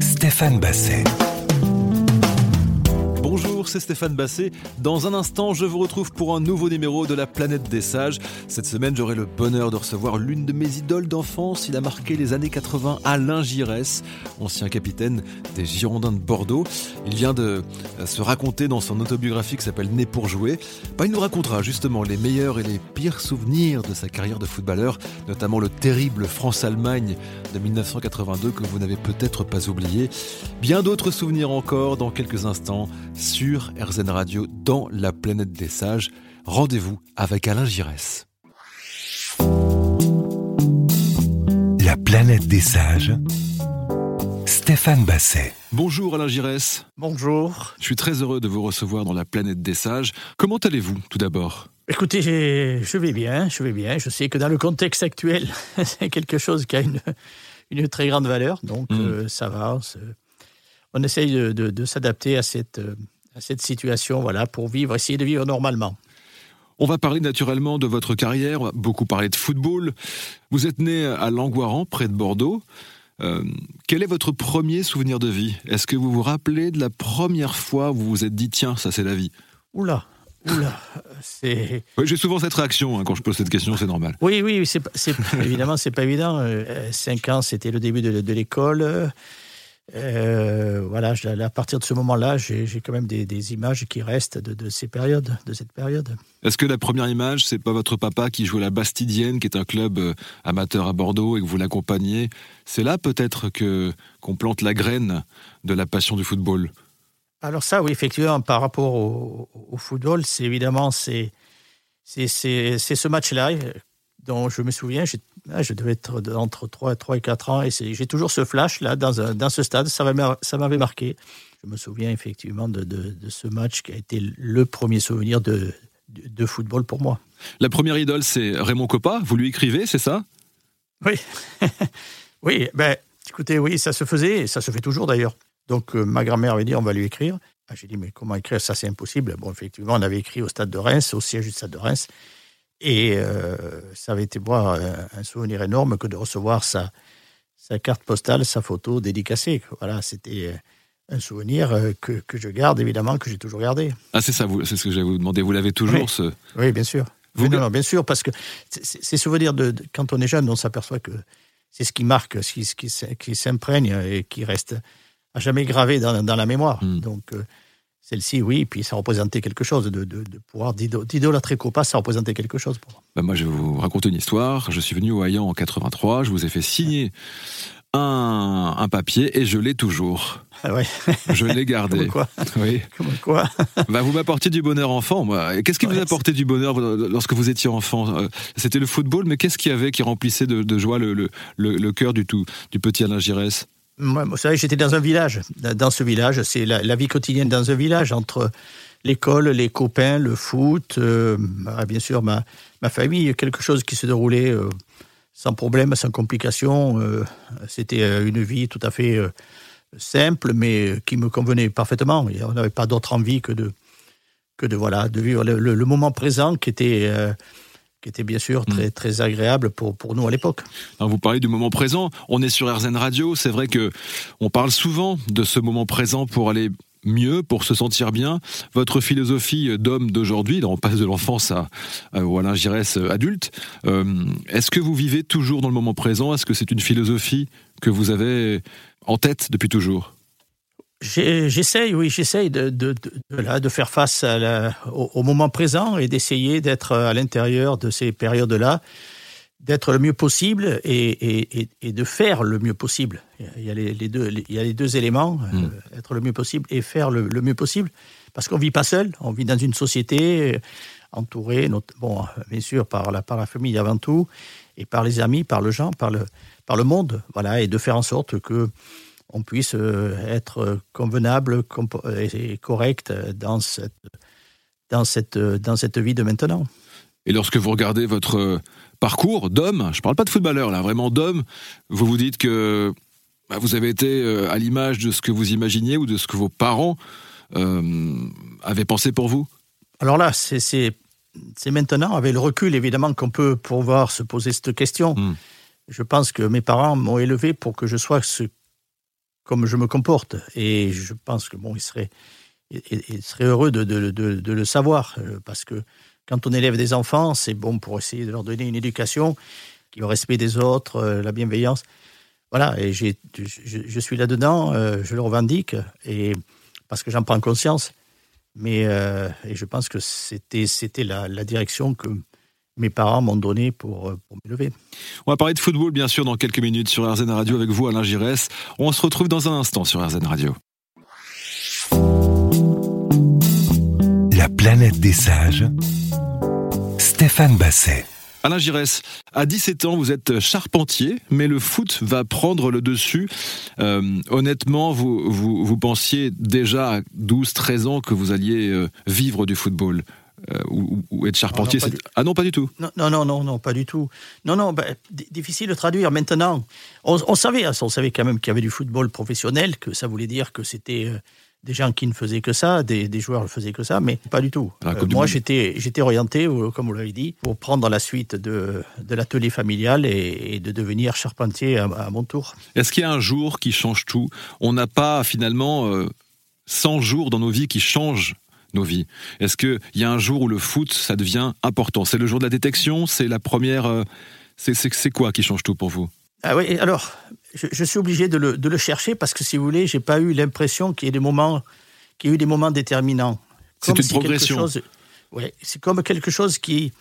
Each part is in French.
Stéphane Basset. C'est Stéphane Basset. Dans un instant, je vous retrouve pour un nouveau numéro de la planète des sages. Cette semaine, j'aurai le bonheur de recevoir l'une de mes idoles d'enfance. Il a marqué les années 80, Alain Giresse, ancien capitaine des Girondins de Bordeaux. Il vient de euh, se raconter dans son autobiographie qui s'appelle Né pour jouer. Bah, il nous racontera justement les meilleurs et les pires souvenirs de sa carrière de footballeur, notamment le terrible France-Allemagne de 1982 que vous n'avez peut-être pas oublié. Bien d'autres souvenirs encore dans quelques instants sur RZN Radio dans la planète des sages. Rendez-vous avec Alain Giresse. La planète des sages, Stéphane Basset. Bonjour Alain Giresse. Bonjour. Je suis très heureux de vous recevoir dans la planète des sages. Comment allez-vous tout d'abord? Écoutez, je vais bien, je vais bien. Je sais que dans le contexte actuel, c'est quelque chose qui a une, une très grande valeur, donc Mm. euh, ça va. On, essaye de, de- de s'adapter à cette, euh, à cette situation, voilà, pour vivre, essayer de vivre normalement. On va parler naturellement de votre carrière, on va beaucoup parler de football. Vous êtes né à Langoiran, près de Bordeaux. Euh, quel est votre premier souvenir de vie? Est-ce que vous vous rappelez de la première fois où vous vous êtes dit tiens, ça c'est la vie? Oula, oula, c'est. Oui, J'ai souvent cette réaction hein, quand je pose cette question, c'est normal. Oui, oui, c'est, évidemment, c'est pas évident. Euh, Cinq ans, c'était le début de, de l'école. Euh, voilà, à partir de ce moment-là, j'ai, quand même des, des images qui restent de, de ces périodes, de cette période. Est-ce que la première image, c'est pas votre papa qui joue à la Bastidienne, qui est un club euh, amateur à Bordeaux, et que vous l'accompagnez? C'est là peut-être que qu'on plante la graine de la passion du football. Alors ça, oui, effectivement, par rapport au, au football, c'est évidemment c'est c'est c'est c'est ce match-là euh, dont je me souviens. ah, Je devais être entre 3, 3 et 4 ans et j'ai toujours ce flash là dans un- dans ce stade. Ça m'avait marqué. Je me souviens effectivement de, de, de ce match qui a été le premier souvenir de football pour moi. La première idole, c'est Raymond Coppa. Vous lui écrivez, c'est ça? Oui, oui, ben, écoutez, oui, ça se faisait, et ça se fait toujours d'ailleurs. Donc, euh, ma grand-mère avait dit, on va lui écrire. Ah, J'ai dit, mais comment écrire? Ça, c'est impossible. Bon, effectivement, on avait écrit au stade de Reims, au siège du stade de Reims. Et euh, ça avait été, moi, un, souvenir énorme que de recevoir sa, sa carte postale, sa photo dédicacée. Voilà, c'était euh, un souvenir euh, que, que je garde, évidemment, que j'ai toujours gardé. Ah, c'est ça, c'est ce que j'allais vous demander. Vous l'avez toujours, Oui. ce... Oui, bien sûr. Vous- non, non, bien sûr, parce que ces souvenirs de, de- quand on est jeune, on s'aperçoit que c'est ce qui marque, ce qui, ce qui, s- qui s'imprègne et qui reste à jamais gravé dans, dans la mémoire. Mm. Donc, euh, celle-ci, oui, puis ça représentait quelque chose, de, de, de pouvoir d'ido- d'idolâtrer Copa, ça représentait quelque chose pour moi. Bah, moi, je vais vous raconter une histoire. Je suis venu au Hayan en 83. Je vous ai fait signer un, un papier et je l'ai toujours. Ah ouais, Je l'ai gardé. comme quoi, Oui. comme quoi. Bah, vous m'apportiez du bonheur enfant. moi. Qu'est-ce qui vous apportait du bonheur euh, lorsque vous étiez enfant Euh, C'était le football, mais qu'est-ce qu'il y avait qui remplissait de, de joie le, le, le, le cœur du, tout, du petit Alain Giresse? Moi, vous savez, j'étais dans un village. Dans ce village, c'est la, vie quotidienne dans un village, entre l'école, les copains, le foot, euh, bah, bien sûr ma, ma famille, quelque chose qui se déroulait euh, sans problème, sans complication. euh, C'était une vie tout à fait simple, mais qui me convenait parfaitement. On n'avait pas d'autre envie que de, que de, voilà, de vivre le, moment présent qui était, qui était bien sûr très, très agréable pour, pour nous à l'époque. Vous parlez du moment présent. On est sur RZN Radio. C'est vrai que on parle souvent de ce moment présent pour aller mieux, pour se sentir bien. Votre philosophie d'homme d'aujourd'hui, on passe de l'enfance à, à ou Alain Giresse adulte. euh, Est-ce que vous vivez toujours dans le moment présent? Est-ce que c'est une philosophie que vous avez en tête depuis toujours? J'essaye, oui, j'essaye de, de, de, de faire face à la- au, au moment présent et d'essayer d'être à l'intérieur de ces périodes-là, d'être le mieux possible et, et, et, de faire le mieux possible. Il y a les, les deux, il y a les deux éléments, euh, Mm. être le mieux possible et faire le, le mieux possible, parce qu'on vit pas seul, on vit dans une société euh, entourée, bon, bien sûr par la, par la famille avant tout, et par les amis, par le gens, par le, par le monde, voilà, et de faire en sorte que on puisse euh, être convenable compo- et correct dans cette, dans cette, dans cette vie de maintenant. Et lorsque vous regardez votre euh, parcours d'homme, je ne parle pas de footballeur là, vraiment d'homme, vous vous dites que bah, vous avez été euh, à l'image de ce que vous imaginiez ou de ce que vos parents euh, avaient pensé pour vous? Alors là, c'est- maintenant, avec le recul évidemment, qu'on peut pouvoir se poser cette question. Mm. je pense que mes parents m'ont élevé pour que je sois ce, comme je me comporte. Et je pense que bon, ils seraient, ils seraient heureux de, le savoir. Euh, parce que quand on élève des enfants, c'est bon pour essayer de leur donner une éducation qui au respect des autres, euh, la bienveillance. Voilà, et je, je, suis là-dedans, euh, je le revendique, et parce que j'en prends conscience. Mais et je pense que c'était, c'était la direction que mes parents m'ont donné pour, euh, pour m'élever. On va parler de football, bien sûr, dans quelques minutes sur RZN Radio avec vous, Alain Giresse. On se retrouve dans un instant sur RZN Radio. La planète des sages, Stéphane Basset. Alain Giresse, à 17 ans, vous êtes charpentier, mais le foot va prendre le dessus. Euh, honnêtement, vous, vous, vous, pensiez déjà à 12-13 ans que vous alliez euh, vivre du football euh, ou, être charpentier ah non, ah non, pas du tout. Non, non, non, non, pas du tout. Non, non, ben, difficile de traduire. Maintenant, on, savait, hein, on savait quand même qu'il y avait du football professionnel, que ça voulait dire que c'était euh, des gens qui ne faisaient que ça, des, joueurs ne faisaient que ça, mais pas du tout. Euh, moi, j'étais, j'étais orienté, comme vous l'avez dit, pour prendre la suite de, de l'atelier familial et, de devenir charpentier à, mon tour. Est-ce qu'il y a un jour qui change tout? On n'a pas finalement 100 jours dans nos vies qui changent nos vies. Est-ce qu'il y a un jour où le foot, ça devient important? C'est le jour de la détection? C'est la première... Euh, c'est quoi qui change tout pour vous? Ah oui, alors, je, suis obligé de le, chercher parce que si vous voulez, j'ai pas eu l'impression qu'il y ait des moments, qu'il y ait eu des moments déterminants. C'est une progression. C'est comme quelque chose qui,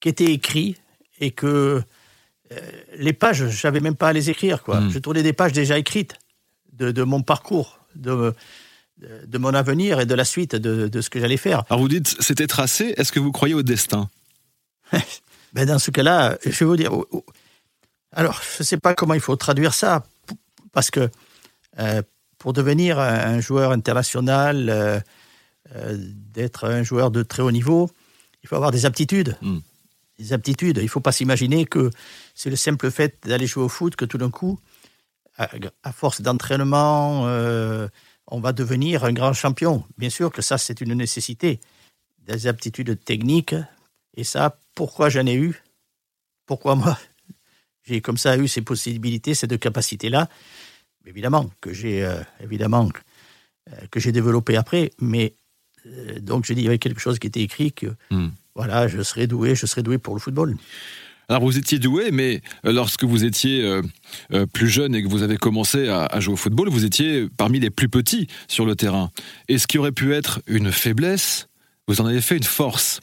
qui était écrit et que euh, les pages, j'avais même pas à les écrire. Quoi. Hmm. Je tournais des pages déjà écrites de, de mon parcours, de, de mon avenir et de la suite de, ce que j'allais faire. Alors vous dites, c'était tracé, est-ce que vous croyez au destin? Ben Dans ce cas-là, je vais vous dire... Alors, je ne sais pas comment il faut traduire ça, parce que euh, pour devenir un joueur international, euh, euh, d'être un joueur de très haut niveau, il faut avoir des aptitudes. Hmm. Des aptitudes. Il ne faut pas s'imaginer que c'est le simple fait d'aller jouer au foot que tout d'un coup, à, à force d'entraînement, on va devenir un grand champion. Bien sûr que ça, c'est une nécessité. Des aptitudes techniques. Et ça, pourquoi j'en ai eu? Pourquoi moi J'ai comme ça eu ces possibilités, ces deux capacités-là. Évidemment que j'ai euh, évidemment euh, que j'ai développé après, mais euh, donc j'ai dit il y avait quelque chose qui était écrit que hmm. voilà, je serais doué, je serais doué pour le football. Alors vous étiez doué, mais euh, lorsque vous étiez euh, euh, plus jeune et que vous avez commencé à, jouer au football, vous étiez parmi les plus petits sur le terrain. Et ce qui aurait pu être une faiblesse, vous en avez fait une force.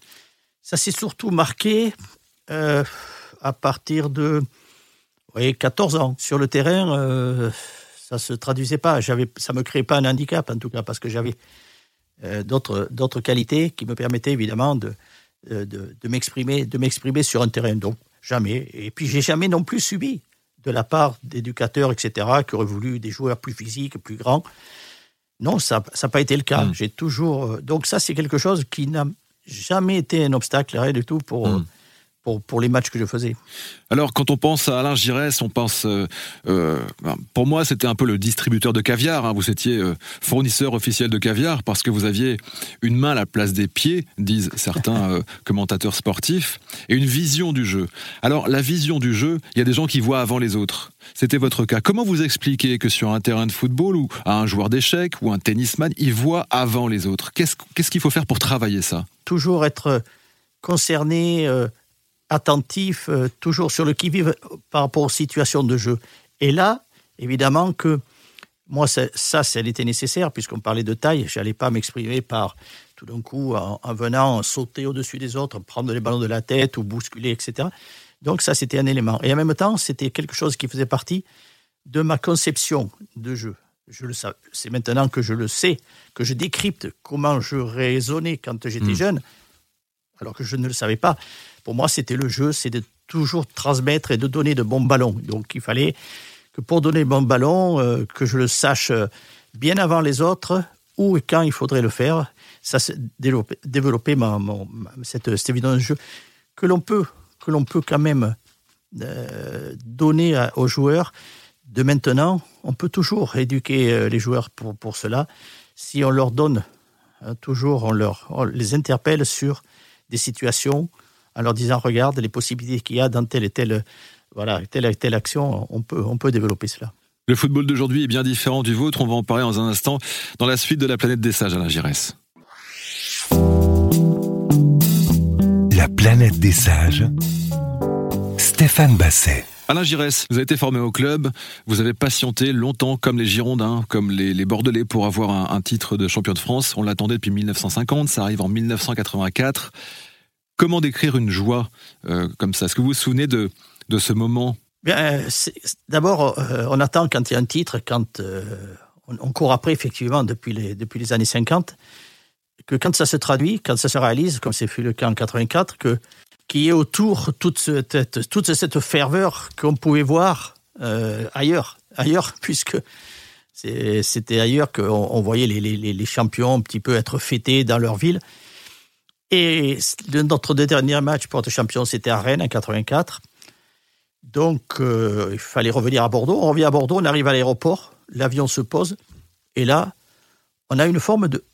Ça s'est surtout marqué à partir de 14 ans. Sur le terrain, ça ne se traduisait pas. Ça ne me créait pas un handicap, en tout cas, parce que j'avais d'autres qualités qui me permettaient évidemment de, de, de m'exprimer sur un terrain. Donc, Jamais. Et puis, j'ai jamais non plus subi de la part d'éducateurs, etc., qui auraient voulu des joueurs plus physiques, plus grands. Non, ça n'a pas été le cas. Hmm. J'ai toujours. Euh, donc, ça, c'est quelque chose qui n'a jamais été un obstacle, rien du tout, pour, hmm pour, pour les matchs que je faisais. Alors, quand on pense à Alain Giresse, on pense. Euh, euh, ben, pour moi, c'était un peu le distributeur de caviar. Hein. Vous étiez euh, fournisseur officiel de caviar parce que vous aviez une main à la place des pieds, disent certains commentateurs sportifs, et une vision du jeu. Alors, la vision du jeu, il y a des gens qui voient avant les autres. C'était votre cas. Comment vous expliquez que sur un terrain de football ou à un joueur d'échecs ou un tennisman, il voit avant les autres? Qu'est-ce qu'il faut faire pour travailler ça? Toujours être concerné attentif, euh, toujours sur le qui-vive par rapport aux situations de jeu. Et là, évidemment que moi, ça, ça était nécessaire, puisqu'on parlait de taille. Je n'allais pas m'exprimer par, tout d'un coup, en, venant sauter au-dessus des autres, prendre les ballons de la tête ou bousculer, etc. Donc ça, c'était un élément. Et en même temps, c'était quelque chose qui faisait partie de ma conception de jeu. Je le c'est maintenant que je le sais, que je décrypte comment je raisonnais quand j'étais hmm. jeune, alors que je ne le savais pas. Pour moi, c'était le jeu, c'est de toujours transmettre et de donner de bons ballons. Donc il fallait que pour donner de bons ballons, euh, que je le sache bien avant les autres, où et quand il faudrait le faire. Ça, c'est développer, développer ma, cette, cette de jeu que l'on peut, que l'on peut quand même euh, donner aux joueurs de maintenant. On peut toujours éduquer euh, les joueurs pour, pour cela. Si on leur donne toujours, on, leur, on les interpelle sur des situations en leur disant regarde les possibilités qu'il y a dans tel et tel voilà, telle, telle action, on peut, on peut développer cela. Le football d'aujourd'hui est bien différent du vôtre. On va en parler dans un instant dans la suite de la planète des sages, Alain Giresse. La planète des sages. Stéphane Basset. Alain Giresse, vous avez été formé au club, vous avez patienté longtemps comme les Girondins, comme les, Bordelais pour avoir un, titre de champion de France. On l'attendait depuis 1950, ça arrive en 1984. Comment décrire une joie euh, comme ça? Est-ce que vous vous souvenez de, de ce moment? Bien, d'abord, euh, on attend quand il y a un titre, quand euh, on, court après, effectivement, depuis les, depuis les années 50, que quand ça se traduit, quand ça se réalise, comme c'est fait le cas en 84, que qu'il y ait autour toute cette, toute cette ferveur qu'on pouvait voir euh, ailleurs, ailleurs, puisque c'était ailleurs qu'on on voyait les, les, les, champions un petit peu être fêtés dans leur ville. Et notre dernier match pour être champion, c'était à Rennes en 84. Donc, euh, il fallait revenir à Bordeaux. On revient à Bordeaux, on arrive à l'aéroport, l'avion se pose, et là, on a une forme de,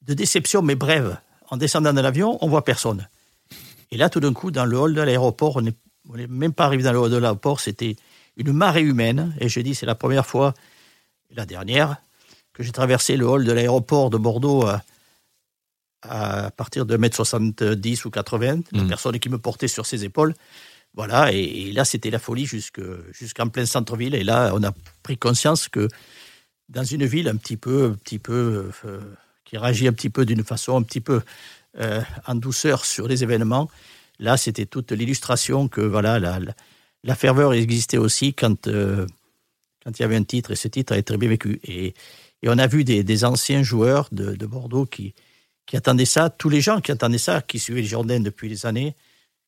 de déception, mais brève. En descendant de l'avion, on voit personne. Et là, tout d'un coup, dans le hall de l'aéroport, on n'est même pas arrivé dans le hall de l'aéroport, c'était une marée humaine. Et je dis, c'est la première fois, la dernière, que j'ai traversé le hall de l'aéroport de Bordeaux à, à partir de 1m70 ou 80, la mmh. personne qui me portait sur ses épaules. Voilà, et, là, c'était la folie jusqu'en plein centre-ville. Et là, on a pris conscience que dans une ville un petit peu, un petit peu euh, qui réagit un petit peu d'une façon un petit peu euh, en douceur sur les événements, là, c'était toute l'illustration que voilà, la, la, ferveur existait aussi quand, euh, quand il y avait un titre, et ce titre a été très bien vécu. Et, et on a vu des, des anciens joueurs de, de, Bordeaux qui, qui attendaient ça, tous les gens qui attendaient ça, qui suivaient les Jardins depuis des années,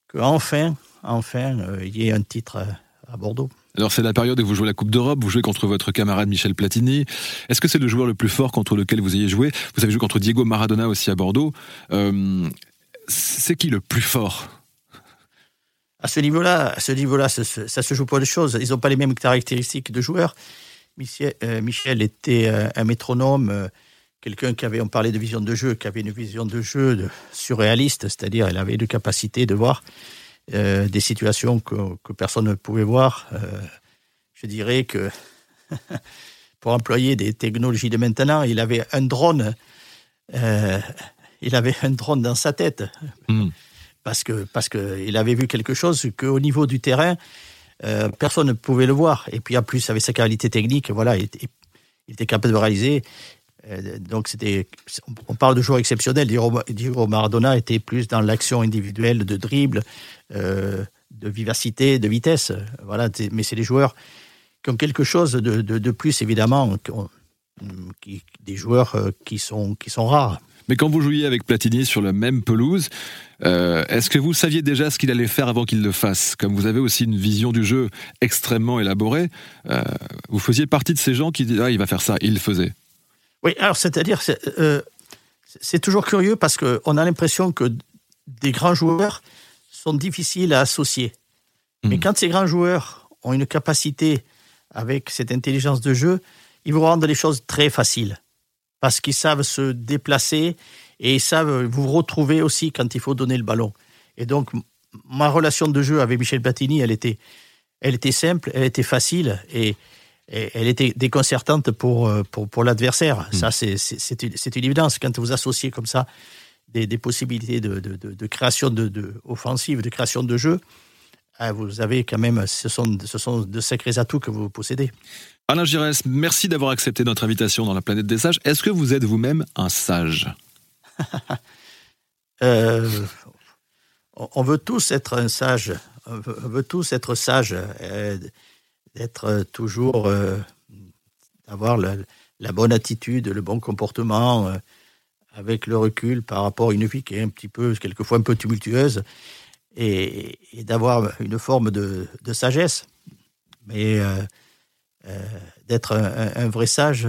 qu'enfin, enfin, euh, il y ait un titre à, Bordeaux. Alors c'est la période où vous jouez la Coupe d'Europe, vous jouez contre votre camarade Michel Platini. Est-ce que c'est le joueur le plus fort contre lequel vous ayez joué? Vous avez joué contre Diego Maradona aussi à Bordeaux. Euh, c'est qui le plus fort? À ce niveau-là, à ce niveau-là, ça, se joue pas de choses. Ils n'ont pas les mêmes caractéristiques de joueurs. Michel, euh, était un métronome, quelqu'un qui avait, on parlait de vision de jeu, qui avait une vision de jeu surréaliste, c'est-à-dire il avait une capacité de voir euh, des situations que, personne ne pouvait voir. Euh, je dirais que pour employer des technologies de maintenant, il avait un drone. Euh, il avait un drone dans sa tête hmm. parce que parce que il avait vu quelque chose qu'au niveau du terrain, personne ne pouvait le voir. Et puis en plus, avec sa qualité technique, voilà, il était capable de réaliser. Euh, donc c'était, on parle de joueurs exceptionnels. Diego Maradona était plus dans l'action individuelle de dribble, euh, de vivacité, de vitesse. Voilà, mais c'est des joueurs qui ont quelque chose de, de, plus évidemment, des joueurs euh, qui sont qui sont rares. Mais quand vous jouiez avec Platini sur la même pelouse, est-ce que vous saviez déjà ce qu'il allait faire avant qu'il le fasse? Comme vous avez aussi une vision du jeu extrêmement élaborée, vous faisiez partie de ces gens qui disaient ah, il va faire ça, il le faisait. Oui, alors c'est-à-dire, euh, c'est toujours curieux parce qu'on a l'impression que des grands joueurs sont difficiles à associer. Mais hmm. quand ces grands joueurs ont une capacité avec cette intelligence de jeu, ils vont rendre les choses très faciles. Parce qu'ils savent se déplacer et ils savent vous retrouver aussi quand il faut donner le ballon. Et donc, ma relation de jeu avec Michel Battini, elle était, elle était simple, elle était facile. Et, elle était déconcertante pour, euh, pour, pour l'adversaire. Hmm. Ça, c'est une, évidence. Quand vous associez comme ça des, des possibilités de, de, de, création de, de, offensive, de création de jeu, ah, vous avez quand même, ce sont, ce sont de sacrés atouts que vous possédez. Alain Giresse, merci d'avoir accepté notre invitation dans la planète des sages. Est-ce que vous êtes vous-même un sage? Euh, On veut tous être un sage. On veut, tous être sages. Euh, d'être euh, toujours, euh, d'avoir la, bonne attitude, le bon comportement, euh, avec le recul par rapport à une vie qui est un petit peu, quelquefois un peu tumultueuse, et, d'avoir une forme de, sagesse. Mais d'être un, vrai sage,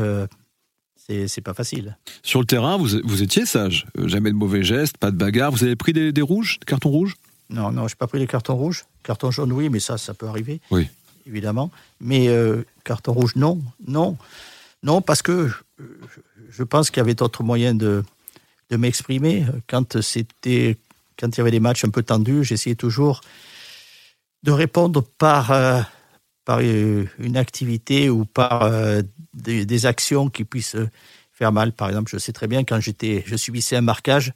c'est pas facile. Sur le terrain, vous, vous étiez sage. Jamais de mauvais gestes, pas de bagarre. Vous avez pris des, des rouges, des cartons rouges? Non, non, je n'ai pas pris les cartons rouges. Carton jaune, oui, mais ça, ça peut arriver. Oui évidemment. Mais euh, carton rouge, non, non, non, parce que je pense qu'il y avait d'autres moyens de, de m'exprimer. Quand c'était, quand il y avait des matchs un peu tendus, j'essayais toujours de répondre par, euh, par une activité ou par des, des, actions qui puissent faire mal. Par exemple, je sais très bien quand j'étais, je subissais un marquage,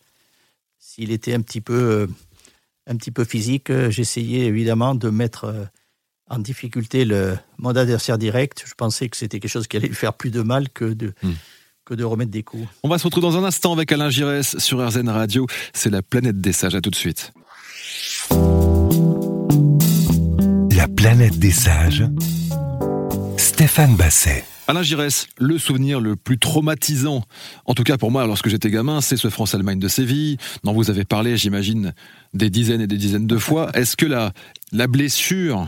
s'il était un petit peu, un petit peu physique, j'essayais évidemment de mettre en difficulté le, mon adversaire direct. Je pensais que c'était quelque chose qui allait lui faire plus de mal que de, hmm. que de remettre des coups. On va se retrouver dans un instant avec Alain Giresse sur RZN Radio. C'est la planète des sages. À tout de suite. La planète des sages. Stéphane Basset. Alain Giresse, le souvenir le plus traumatisant, en tout cas pour moi lorsque j'étais gamin, c'est ce France-Allemagne de Séville, dont vous avez parlé, j'imagine, des dizaines et des dizaines de fois. Est-ce que la, la blessure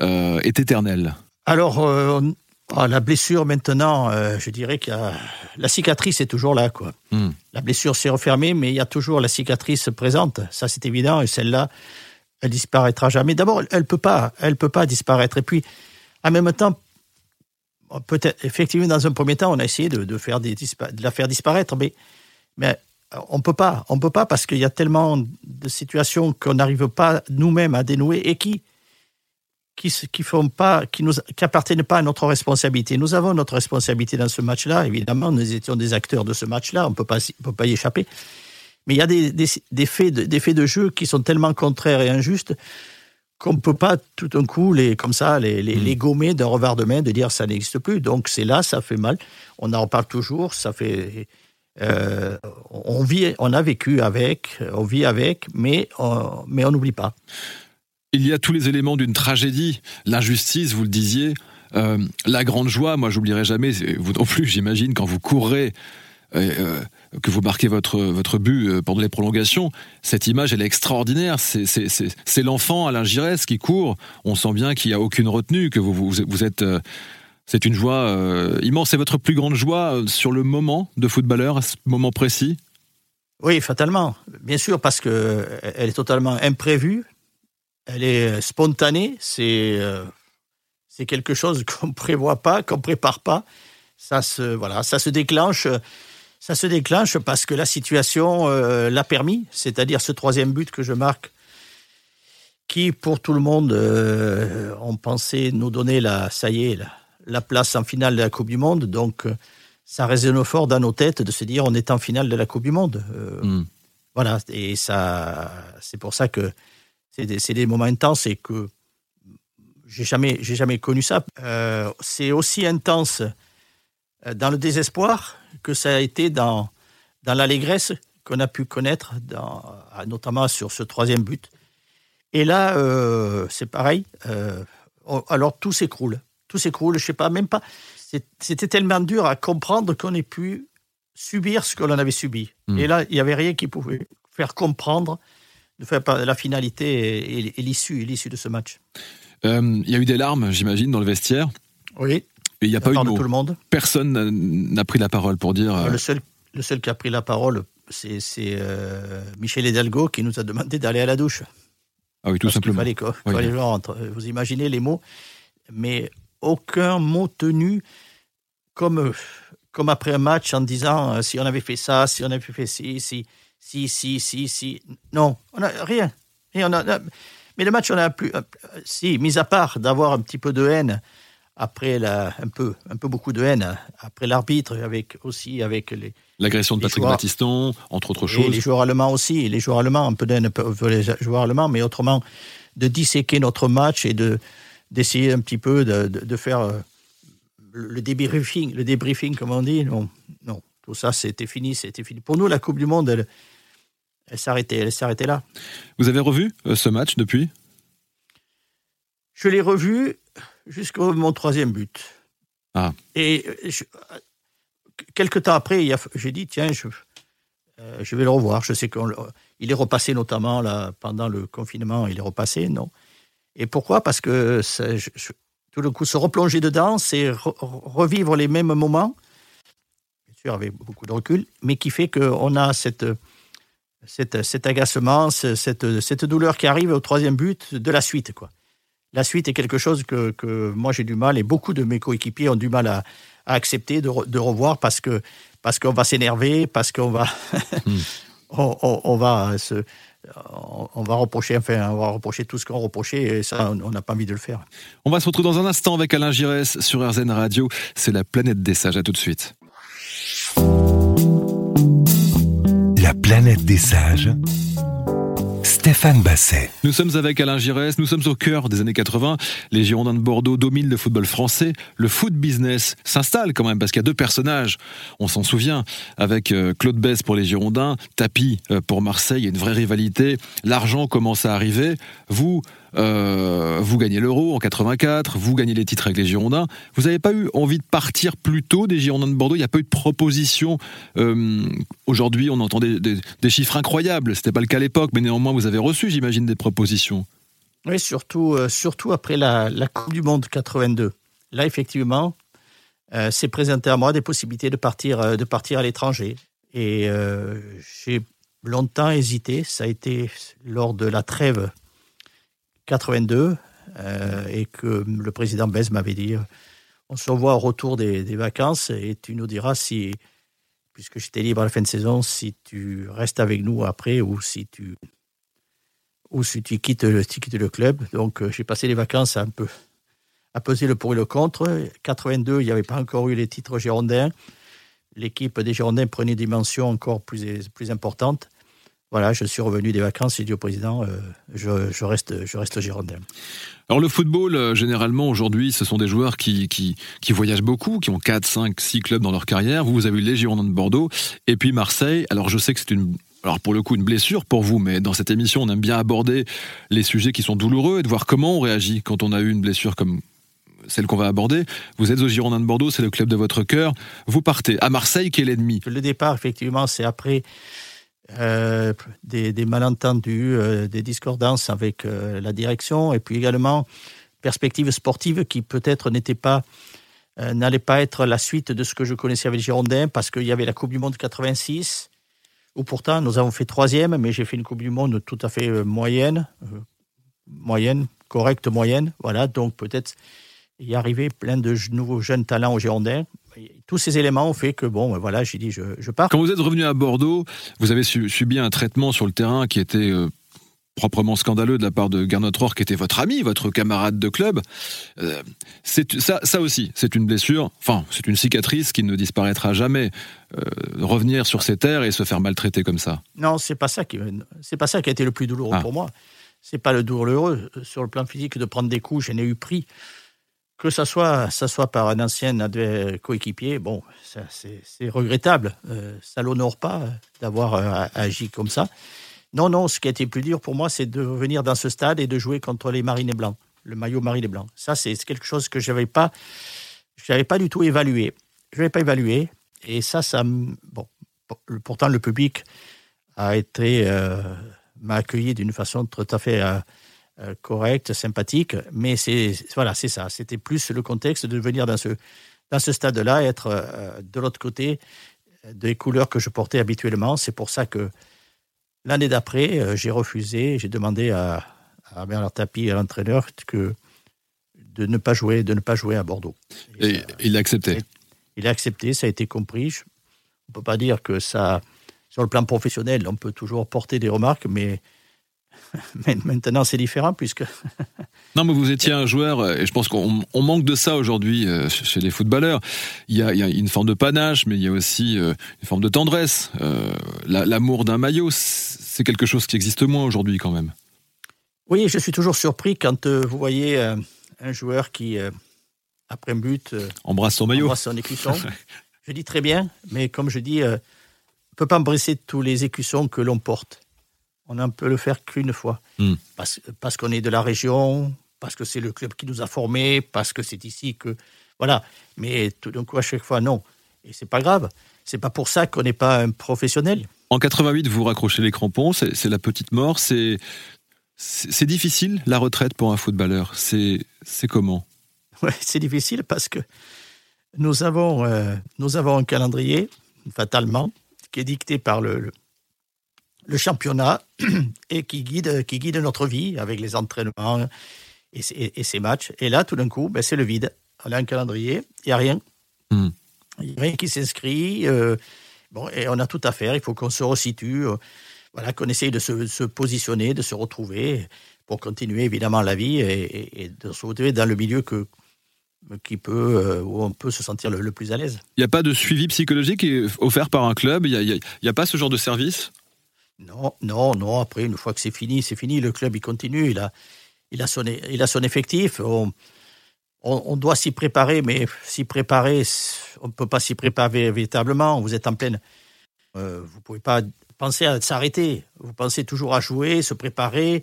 euh, est éternelle Alors, euh, ah, la blessure maintenant, euh, je dirais que la cicatrice est toujours là. Quoi. Hmm. La blessure s'est refermée, mais il y a toujours la cicatrice présente. Ça, c'est évident. Et celle-là, elle disparaîtra jamais. D'abord, elle peut pas, elle peut pas disparaître. Et puis, en même temps, peut-être, effectivement, dans un premier temps, on a essayé de, faire de la faire disparaître, mais, mais on peut pas, on peut pas parce qu'il y a tellement de situations qu'on n'arrive pas nous-mêmes à dénouer et qui, qui qui font pas, qui nous, qui appartiennent pas à notre responsabilité. Nous avons notre responsabilité dans ce match-là. Évidemment, nous étions des acteurs de ce match-là. On peut pas, peut pas y échapper. Mais il y a des, des, faits de, des faits de jeu qui sont tellement contraires et injustes qu'on ne peut pas tout d'un coup, les, comme ça, les, les, les mm. gommer d'un revers de main, de dire ça n'existe plus. Donc c'est là, ça fait mal. On en reparle toujours, ça fait. Euh, on vit, on a vécu avec, on vit avec, mais on, mais on n'oublie pas. Il y a tous les éléments d'une tragédie, l'injustice, vous le disiez, euh, la grande joie. Moi, j'oublierai jamais, vous non plus, j'imagine, quand vous courrez. Euh, euh, que vous marquez votre, votre but pendant les prolongations, cette image, elle est extraordinaire. C'est l'enfant Alain Giresse qui court. On sent bien qu'il n'y a aucune retenue, que vous, vous, vous êtes. c'est une joie immense. C'est votre plus grande joie sur le moment de footballeur, à ce moment précis? Oui, fatalement. Bien sûr, parce qu'elle est totalement imprévue elle est spontanée, c'est euh, c'est quelque chose qu'on prévoit pas, qu'on prépare pas. Ça se voilà, ça se déclenche, ça se déclenche parce que la situation euh, l'a permis, c'est-à-dire ce troisième but que je marque, qui pour tout le monde, euh, on pensait nous donner la, ça y est, la, place en finale de la Coupe du Monde, donc ça résonne fort dans nos têtes de se dire on est en finale de la Coupe du Monde. Hmm. Voilà, et ça, c'est pour ça que c'est des, moments intenses et que j'ai jamais, j'ai jamais connu ça. Euh, c'est aussi intense euh, dans le désespoir que ça a été dans, dans l'allégresse qu'on a pu connaître, dans, notamment sur ce troisième but. Et là, euh, c'est pareil. alors tout s'écroule. Tout s'écroule. Je sais pas, même pas. C'était tellement dur à comprendre qu'on ait pu subir ce que l'on avait subi. Hmm. Et là, il n'y avait rien qui pouvait faire comprendre de faire la finalité et, l'issue, l'issue de ce match. Euh, il y a eu des larmes, j'imagine, dans le vestiaire. Oui. Et il n'y a pas eu de tout le monde. Personne n'a pris la parole pour dire. Euh, le seul, le seul qui a pris la parole, c'est euh, Michel Hidalgo qui nous a demandé d'aller à la douche. Ah oui, tout simplement. Il fallait, Vous imaginez les mots, mais aucun mot tenu comme, comme après un match en disant si on avait fait ça, si on avait fait ci, si si, si, si, si. Non, on a rien. on a, mais le match, on a plus. Si, mis à part d'avoir un petit peu de haine après la, un peu, un peu beaucoup de haine après l'arbitre, avec aussi avec les. L'agression de Patrick Battiston, entre autres choses. les joueurs allemands aussi, les joueurs allemands, un peu de haine pour les joueurs allemands, mais autrement, de disséquer notre match et de d'essayer un petit peu de, de, faire euh, le débriefing, le débriefing, comme on dit. Non, non, tout ça, c'était fini, c'était fini. Pour nous, la Coupe du Monde, elle, elle s'arrêtait, elle s'arrêtait là. Vous avez revu euh, ce match depuis? Je l'ai revu jusqu'au mon troisième but. Ah. Et euh, quelques temps après, j'ai dit tiens, je, euh, je vais le revoir. Je sais qu'il est repassé notamment là pendant le confinement, il est repassé, non? Et pourquoi? Parce que tout le coup, se replonger dedans, c'est revivre les mêmes moments, sûr avec beaucoup de recul, mais qui fait qu'on a cette cet, agacement, cette, cette, douleur qui arrive au troisième but de la suite. Quoi. La suite est quelque chose que, que moi j'ai du mal et beaucoup de mes coéquipiers ont du mal à, accepter de, de, revoir parce que parce qu'on va s'énerver, parce qu'on va hmm. on, va se on va reprocher, enfin, on va reprocher tout ce qu'on reprochait et ça, on n'a pas envie de le faire. On va se retrouver dans un instant avec Alain Giresse sur RZN Radio. C'est la planète des sages. À tout de suite. La planète des sages. Stéphane Basset. Nous sommes avec Alain Giresse, nous sommes au cœur des années 80. Les Girondins de Bordeaux dominent le football français. Le foot business s'installe quand même parce qu'il y a deux personnages. On s'en souvient avec euh, Claude Bess pour les Girondins, Tapi euh, pour Marseille. Il y a une vraie rivalité. L'argent commence à arriver. Vous, euh, vous gagnez l'Euro en 84, vous gagnez les titres avec les Girondins. Vous n'avez pas eu envie de partir plus tôt des Girondins de Bordeaux? Il n'y a pas eu de proposition. Euh, aujourd'hui, on entendait des, chiffres incroyables. C'était pas le cas à l'époque, mais néanmoins, vous avez reçu, j'imagine, des propositions. Oui, surtout, euh, surtout après la, Coupe du Monde 82. Là, effectivement, c'est présenté à moi des possibilités de partir, de partir à l'étranger. Et j'ai longtemps hésité. Ça a été lors de la trêve 82 euh, et que le président Bez m'avait dit on se revoit au retour des, vacances et tu nous diras si, puisque j'étais libre à la fin de saison, si tu restes avec nous après ou si tu, ou si tu, quittes, quittes le club. Donc euh, j'ai passé les vacances à un peu à peser le pour et le contre. 82, il n'y avait pas encore eu les titres girondins. L'équipe des Girondins prenait une dimension encore plus, plus importante voilà, je suis revenu des vacances et dit au président, euh, je, reste, je reste girondin. Alors le football, euh, généralement aujourd'hui, ce sont des joueurs qui, qui, voyagent beaucoup, qui ont 4, 5, 6 clubs dans leur carrière. Vous, vous avez eu les Girondins de Bordeaux et puis Marseille. Alors je sais que c'est une alors pour le coup une blessure pour vous, mais dans cette émission on aime bien aborder les sujets qui sont douloureux et de voir comment on réagit quand on a eu une blessure comme celle qu'on va aborder. Vous êtes aux Girondins de Bordeaux, c'est le club de votre cœur. Vous partez à Marseille, qui est l'ennemi. Le départ, effectivement, c'est après euh, des, malentendus, euh, des discordances avec euh, la direction, et puis également perspectives sportives qui peut-être n'étaient pas n'allaient pas être la suite de ce que je connaissais avec les Girondins, parce qu'il y avait la Coupe du Monde 86, où pourtant nous avons fait troisième, mais j'ai fait une Coupe du Monde tout à fait moyenne, moyenne, correcte, moyenne, voilà, donc peut-être y arriver plein de nouveaux jeunes talents aux Girondins tous ces éléments ont fait que, bon, ben voilà, j'ai dit, je, pars. Quand vous êtes revenu à Bordeaux, vous avez subi un traitement sur le terrain qui était euh, proprement scandaleux de la part de Gernot Rohr, qui était votre ami, votre camarade de club. Euh, ça, ça aussi, c'est une blessure, enfin, c'est une cicatrice qui ne disparaîtra jamais. Euh, revenir sur ces terres et se faire maltraiter comme ça. Non, c'est pas ça qui, c'est pas ça qui a été le plus douloureux ah. pour moi. C'est pas le douloureux sur le plan physique de prendre des coups. J'en ai eu pris que ça soit, ça soit par un ancien coéquipier, bon, c'est regrettable. Euh, ça l'honore pas d'avoir euh, agi comme ça. Non, non, ce qui a été plus dur pour moi, c'est de venir dans ce stade et de jouer contre les Marines Blancs, le maillot Marines Blancs. Ça, c'est quelque chose que je n'avais pas, du tout évalué. Je n'avais pas évalué. Et ça, ça bon, pourtant, le public a été, euh, m'a accueilli d'une façon tout à fait euh, correct, sympathique, mais c'est voilà, c'est ça. C'était plus le contexte de venir dans ce dans ce stade-là, être euh, de l'autre côté des couleurs que je portais habituellement. C'est pour ça que l'année d'après, euh, j'ai refusé, j'ai demandé à, à Bernard Tapie, à l'entraîneur, que de ne pas jouer, de ne pas jouer à Bordeaux. Et, il a accepté. Il a accepté, ça a été compris. on ne peut pas dire que ça, sur le plan professionnel, on peut toujours porter des remarques, mais Mais maintenant, c'est différent puisque. non, mais vous étiez un joueur, euh, et je pense qu'on manque de ça aujourd'hui euh, chez les footballeurs. Il y, a, une forme de panache, mais il y a aussi euh, une forme de tendresse. L'amour d'un maillot, c'est quelque chose qui existe moins aujourd'hui quand même. Oui, je suis toujours surpris quand vous voyez un joueur qui, après un but, embrasse son maillot, embrasse son écusson. je dis très bien, mais comme je dis, on ne peut pas embrasser tous les écussons que l'on porte on ne peut le faire qu'une fois. Hmm. Parce, parce qu'on est de la région, parce que c'est le club qui nous a formés, parce que c'est ici que. Voilà. Mais tout d'un coup, à chaque fois, non. Et c'est pas grave. C'est pas pour ça qu'on n'est pas un professionnel. En 88, vous raccrochez les crampons, c'est la petite mort. C'est difficile la retraite pour un footballeur. C'est c'est comment? Ouais, c'est difficile parce que nous avons euh, nous avons un calendrier fatalement qui est dicté par le le championnat et qui guide, qui guide notre vie avec les entraînements et, et, ces matchs. Et là, tout d'un coup, ben, c'est le vide. On a un calendrier, il n'y a rien. Hmm. Il n'y a rien qui s'inscrit. Euh, bon, et on a tout à faire. Il faut qu'on se resitue. voilà, qu'on essaye de se, positionner, de se retrouver pour continuer évidemment la vie et, de se retrouver dans le milieu que, qui peut, euh, où on peut se sentir le, plus à l'aise. Il n'y a pas de suivi psychologique offert par un club? Il n'y a, pas ce genre de service? Non, non, non. Après, une fois que c'est fini, c'est fini. Le club, il continue. Il a, il a, son, il a son effectif. On, on, doit s'y préparer, mais s'y préparer, on ne peut pas s'y préparer véritablement. Vous êtes en pleine. Euh, vous ne pouvez pas penser à s'arrêter. Vous pensez toujours à jouer, se préparer,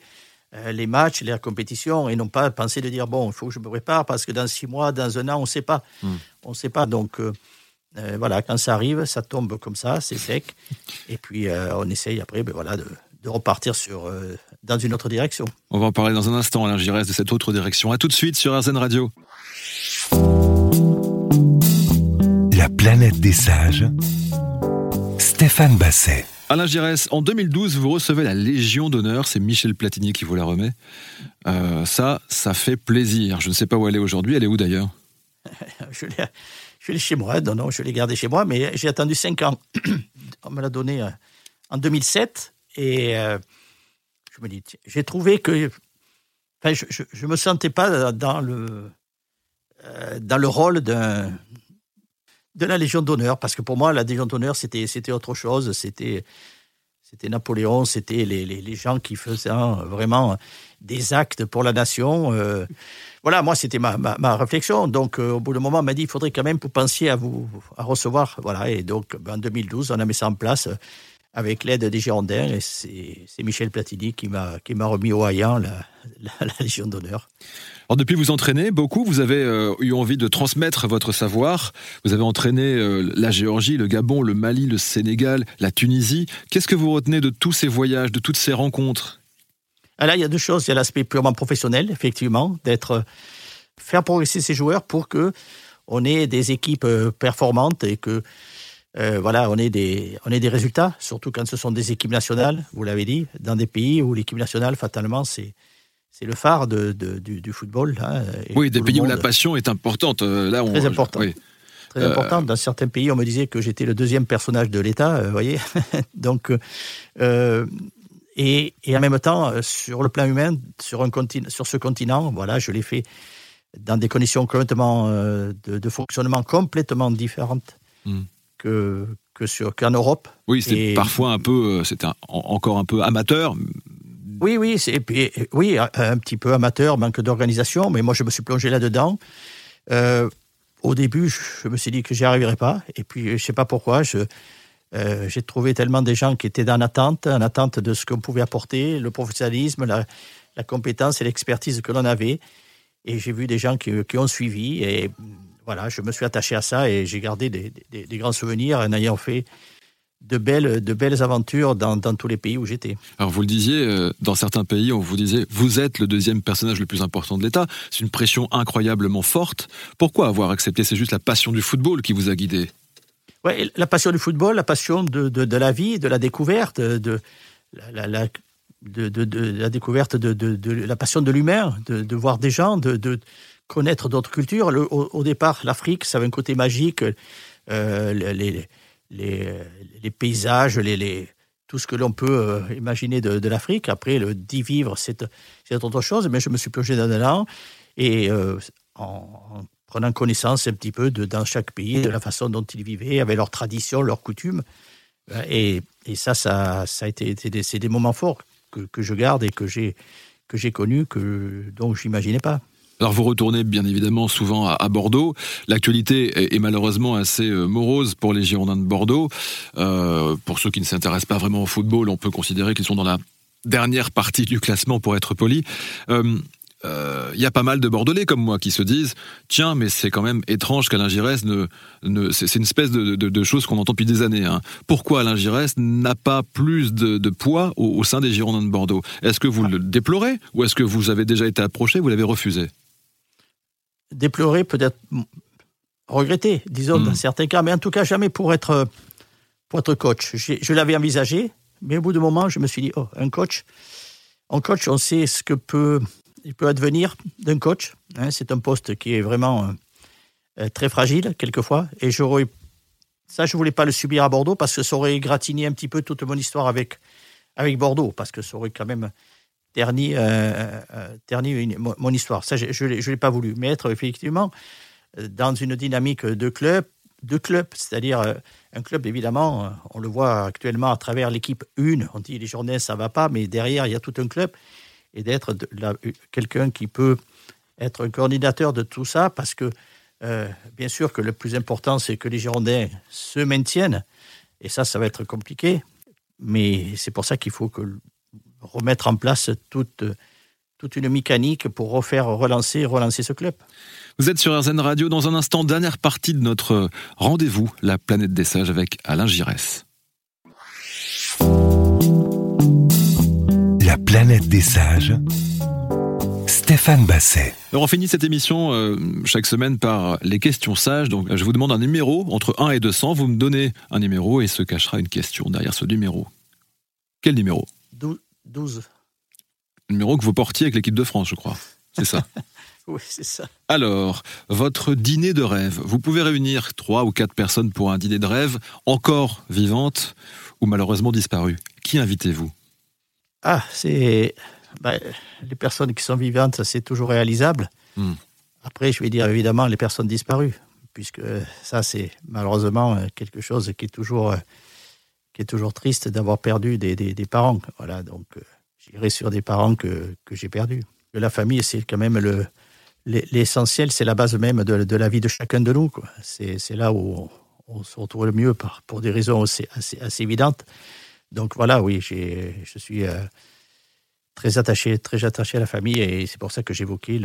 euh, les matchs, les compétitions, et non pas penser de dire bon, il faut que je me prépare parce que dans six mois, dans un an, on ne sait pas. Hmm. On ne sait pas. Donc euh, voilà, quand ça arrive, ça tombe comme ça, c'est sec. Et puis on essaye après ben, voilà, de, de repartir sur, dans une autre direction. On va en parler dans un instant, Alain Giresse, de cette autre direction. A tout de suite sur RZN Radio. La planète des sages, Stéphane Basset. Alain Giresse, en 2012, vous recevez la Légion d'honneur, c'est Michel Platini qui vous la remet. Euh, ça, ça fait plaisir. Je ne sais pas où elle est aujourd'hui, elle est où d'ailleurs? Je, l'ai, chez moi, non, non, je l'ai gardée chez moi, mais j'ai attendu 5 ans. On me l'a donnée euh, en 2007 et euh, je me dis, j'ai trouvé que je ne me sentais pas dans le, euh, dans le rôle d'un de la Légion d'honneur, parce que pour moi, la Légion d'honneur, c'était, c'était autre chose. C'était, c'était Napoléon, c'était les, les, gens qui faisaient vraiment des actes pour la nation. Euh. voilà, moi, c'était ma, ma, réflexion. Donc, euh, au bout d'un moment, on m'a dit, il faudrait quand même vous pensiez à vous à recevoir. Voilà, et donc, ben, en 2012, on a mis ça en place avec l'aide des Girondins, et c'est, Michel Platini qui m'a, remis au haillant la, la Légion d'honneur. Alors depuis vous entraînez beaucoup, vous avez euh, eu envie de transmettre votre savoir. Vous avez entraîné euh, la Géorgie, le Gabon, le Mali, le Sénégal, la Tunisie. Qu'est-ce que vous retenez de tous ces voyages, de toutes ces rencontres? Ah Là, il y a deux choses. Il y a l'aspect purement professionnel, effectivement, d'être euh, faire progresser ces joueurs pour que on ait des équipes performantes et que voilà, on ait des on des résultats, surtout quand ce sont des équipes nationales. Vous l'avez dit, dans des pays où l'équipe nationale, fatalement, c'est c'est le phare de, du, football. Hein, oui, des pays où la passion est importante. Euh, là, Très important. Très euh, Dans certains pays, on me disait que j'étais le deuxième personnage de l'État, vous euh, voyez. Donc, et, et, en même temps, sur le plan humain, sur, un sur ce continent, voilà, je l'ai fait dans des conditions complètement de, fonctionnement complètement différentes hmm. Que, que sur qu'en Europe. Oui, c'est parfois un peu, c'est encore un peu amateur, oui, oui, puis, oui, un petit peu amateur, manque d'organisation, mais moi je me suis plongé là-dedans. Euh, au début, je me suis dit que j'y arriverais pas, et puis je ne sais pas pourquoi, euh, j'ai trouvé tellement des gens qui étaient en attente, en attente de ce qu'on pouvait apporter, le professionnalisme, la, compétence et l'expertise que l'on avait. Et j'ai vu des gens qui, ont suivi, et voilà, je me suis attaché à ça, et j'ai gardé des, des grands souvenirs en ayant fait de belles, de belles aventures dans, tous les pays où j'étais. Alors vous le disiez, euh, dans certains pays, on vous disait, vous êtes le deuxième personnage le plus important de l'État. C'est une pression incroyablement forte. Pourquoi avoir accepté? C'est juste la passion du football qui vous a guidé? Ouais, la passion du football, la passion de, la vie, de la découverte, de la, de, la découverte de, la passion de l'humain, de, voir des gens, de, connaître d'autres cultures. au, départ, l'Afrique, ça avait un côté magique. Euh, les les, paysages, les, tout ce que l'on peut euh, imaginer de, l'Afrique. Après, le d'y vivre, c'est autre chose, mais je me suis plongé dans et euh, en, prenant connaissance un petit peu de, dans chaque pays de la façon dont ils vivaient, avec leurs traditions, leurs coutumes. Et, ça, ça, ça a été, c'est des, moments forts que, que, je garde et que j'ai connus, dont je n'imaginais pas. Alors vous retournez bien évidemment souvent à, Bordeaux. L'actualité est, malheureusement assez euh, morose pour les Girondins de Bordeaux. Euh, pour ceux qui ne s'intéressent pas vraiment au football, on peut considérer qu'ils sont dans la dernière partie du classement pour être poli. Euh, il y a pas mal de Bordelais comme moi qui se disent tiens mais c'est quand même étrange qu'Alain Giresse ne, c'est une espèce de, de, chose qu'on entend depuis des années hein. pourquoi Alain Giresse n'a pas plus de, poids au, au, sein des Girondins de Bordeaux? Est-ce que vous le déplorez? Ou est-ce que vous avez déjà été approché vous l'avez refusé? Déplorer, peut-être regretter, disons, dans hmm. certains cas, mais en tout cas jamais pour être, pour être coach. Je l'avais envisagé, mais au bout d'un moment, je me suis dit, oh, un coach, en coach, on sait ce que peut, il peut advenir d'un coach. Hein. c'est un poste qui est vraiment euh, très fragile, quelquefois, et j'aurais ça, je voulais pas le subir à Bordeaux parce que ça aurait gratiné un petit peu toute mon histoire avec, avec Bordeaux, parce que ça aurait quand même terni, terni mon, histoire. Ça, je ne l'ai pas voulu. Mais être effectivement dans une dynamique de club, de club, c'est-à-dire un club, évidemment, on le voit actuellement à travers l'équipe 1. On dit les journées, ça va pas, mais derrière, il y a tout un club. Et d'être quelqu'un qui peut être un coordinateur de tout ça, parce que euh, bien sûr que le plus important, c'est que les Girondins se maintiennent. Et ça, ça va être compliqué. Mais c'est pour ça qu'il faut que remettre en place toute, toute une mécanique pour refaire relancer, relancer ce club. Vous êtes sur RZN Radio. Dans un instant, dernière partie de notre rendez-vous, la planète des sages avec Alain Giresse. La planète des sages. Stéphane Basset. Alors on finit cette émission euh, chaque semaine par les questions sages. Donc je vous demande un numéro entre 1 et 200. Vous me donnez un numéro et se cachera une question derrière ce numéro. Quel numéro? 12. numéro que vous portiez avec l'équipe de France, je crois. C'est ça Oui, c'est ça. Alors, votre dîner de rêve. Vous pouvez réunir trois ou quatre personnes pour un dîner de rêve, encore vivantes ou malheureusement disparues. Qui invitez-vous? Ah, c'est. Ben, les personnes qui sont vivantes, c'est toujours réalisable. Hmm. Après, je vais dire évidemment les personnes disparues, puisque ça, c'est malheureusement quelque chose qui est toujours, qui est toujours triste d'avoir perdu des, des, parents. Voilà, donc euh, j'irai sur des parents que, que j'ai perdus. La famille, c'est quand même le, l'essentiel, c'est la base même de, la vie de chacun de nous. C'est là où on, se retrouve le mieux pour des raisons assez, assez, évidentes. Donc voilà, oui, je suis euh, très attaché, très attaché à la famille et c'est pour ça que j'évoquais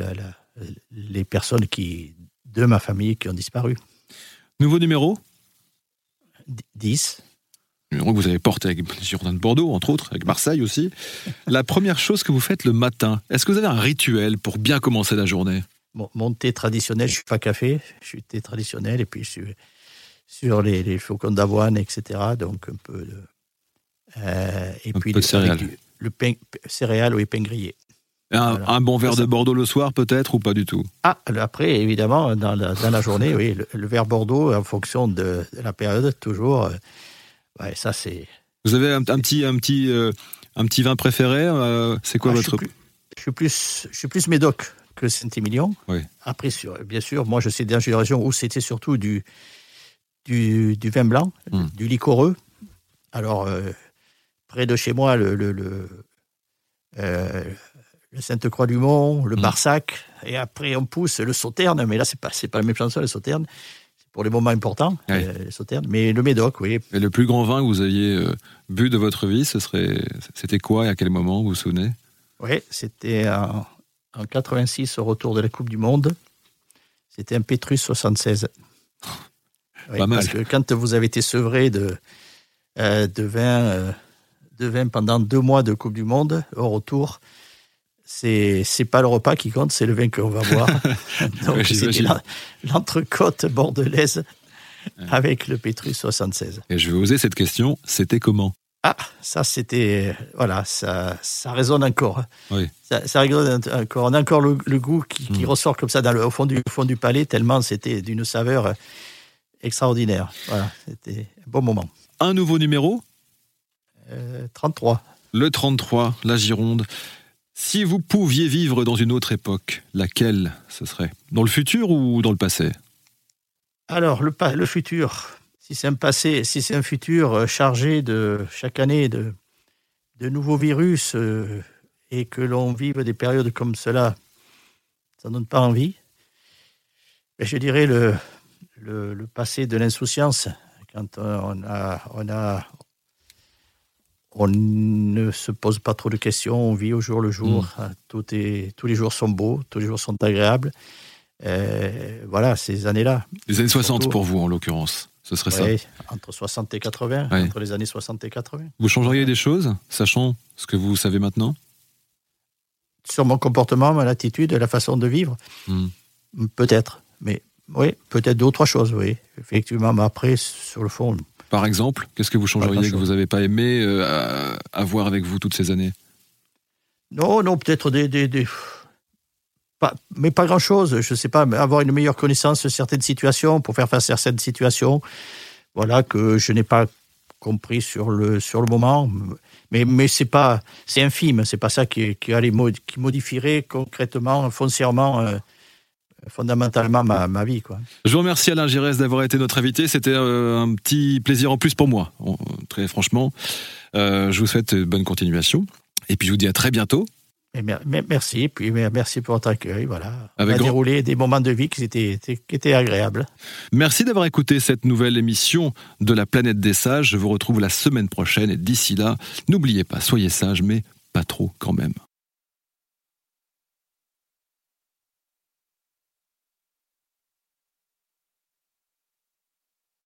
les personnes qui, de ma famille qui ont disparu. Nouveau numéro? 10. Numéro que vous avez porté avec Girondin de Bordeaux, entre autres, avec Marseille aussi. la première chose que vous faites le matin, est-ce que vous avez un rituel pour bien commencer la journée? Mon thé traditionnel, je suis pas café, je suis thé traditionnel et puis je suis sur les, les flocons d'avoine, etc. Donc un peu de. Euh, et puis peu de céréales. le pain, céréales ou pain grillé. Un, bon verre de Bordeaux le soir, peut-être, ou pas du tout? Ah, après, évidemment, dans la, dans la journée, oui, le, verre Bordeaux, en fonction de, la période, toujours. Ouais, ça c'est. Vous avez un, petit, un, petit, euh, un petit vin préféré euh, C'est quoi ah, votre. Je suis, plus, je suis plus Médoc que Saint-Émilion. Oui. Après, bien sûr, moi je sais dans une région où c'était surtout du, du, du, vin blanc, hmm. du liquoreux. Alors, euh, près de chez moi, le, le, le, le Sainte-Croix-du-Mont, le hmm. Barsac, et après on pousse le Sauterne, mais là c'est pas, pas la même chanson, le Sauterne pour les moments importants, euh, les sauternes. Mais le Médoc, oui. Et le plus grand vin que vous aviez euh, bu de votre vie, ce serait, c'était quoi et à quel moment, vous vous souvenez? Oui, c'était en, 86 au retour de la Coupe du Monde. C'était un Petrus 76. Pas mal. Parce que quand vous avez été sevré de, euh, de, vin, de vin pendant deux mois de Coupe du Monde, au retour, c'est c'est pas le repas qui compte, c'est le vin qu'on va boire. Donc c'était l'entrecôte bordelaise avec le Pétrus 76. Et je vais oser cette question, c'était comment? Ah, ça c'était voilà, ça ça résonne encore. Oui. Ça, résonne encore. On a encore le, goût qui, hmm. ressort comme ça dans le, au fond du fond du palais tellement c'était d'une saveur extraordinaire. Voilà, c'était un bon moment. Un nouveau numéro? 33. Euh, le 33, la Gironde. Si vous pouviez vivre dans une autre époque, laquelle ce serait? Dans le futur ou dans le passé? Alors, le, futur. Si c'est un passé, si c'est un futur euh, chargé de chaque année de, nouveaux virus euh, et que l'on vive des périodes comme cela, ça ne donne pas envie. Mais je dirais le, passé de l'insouciance, quand on a, on ne se pose pas trop de questions, on vit au jour le jour. Mm. Tout est, tous les jours sont beaux, tous les jours sont agréables. Euh, voilà, ces années-là. Les années 60 pour vous, en l'occurrence, ce serait ça Entre 60 et 80, entre les années 60 et 80. Vous changeriez des choses, sachant ce que vous savez maintenant? Sur mon comportement, mon attitude, la façon de vivre mm. Peut-être, mais oui, peut-être deux ou trois choses, oui. Effectivement, mais après, sur le fond, par exemple Qu'est-ce que vous changeriez que vous n'avez pas aimé euh, avoir avec vous toutes ces années? Non, non, peut-être des... des, Pas, mais pas grand-chose. Je ne sais pas, avoir une meilleure connaissance de certaines situations pour faire face à certaines situations. Voilà, que je n'ai pas compris sur le, sur le moment. Mais, mais c'est pas, c'est infime. C'est pas ça qui, qui, qui modifierait concrètement, foncièrement, euh, fondamentalement ma, ma, vie. Quoi. Je vous remercie Alain Giresse d'avoir été notre invité. C'était euh, un petit plaisir en plus pour moi, très franchement. Euh, je vous souhaite bonne continuation. Et puis je vous dis à très bientôt. Et merci, et puis merci pour votre accueil. Voilà. On a déroulé des moments de vie qui étaient, qui étaient agréables. Merci d'avoir écouté cette nouvelle émission de la planète des sages. Je vous retrouve la semaine prochaine et d'ici là, n'oubliez pas, soyez sages, mais pas trop quand même.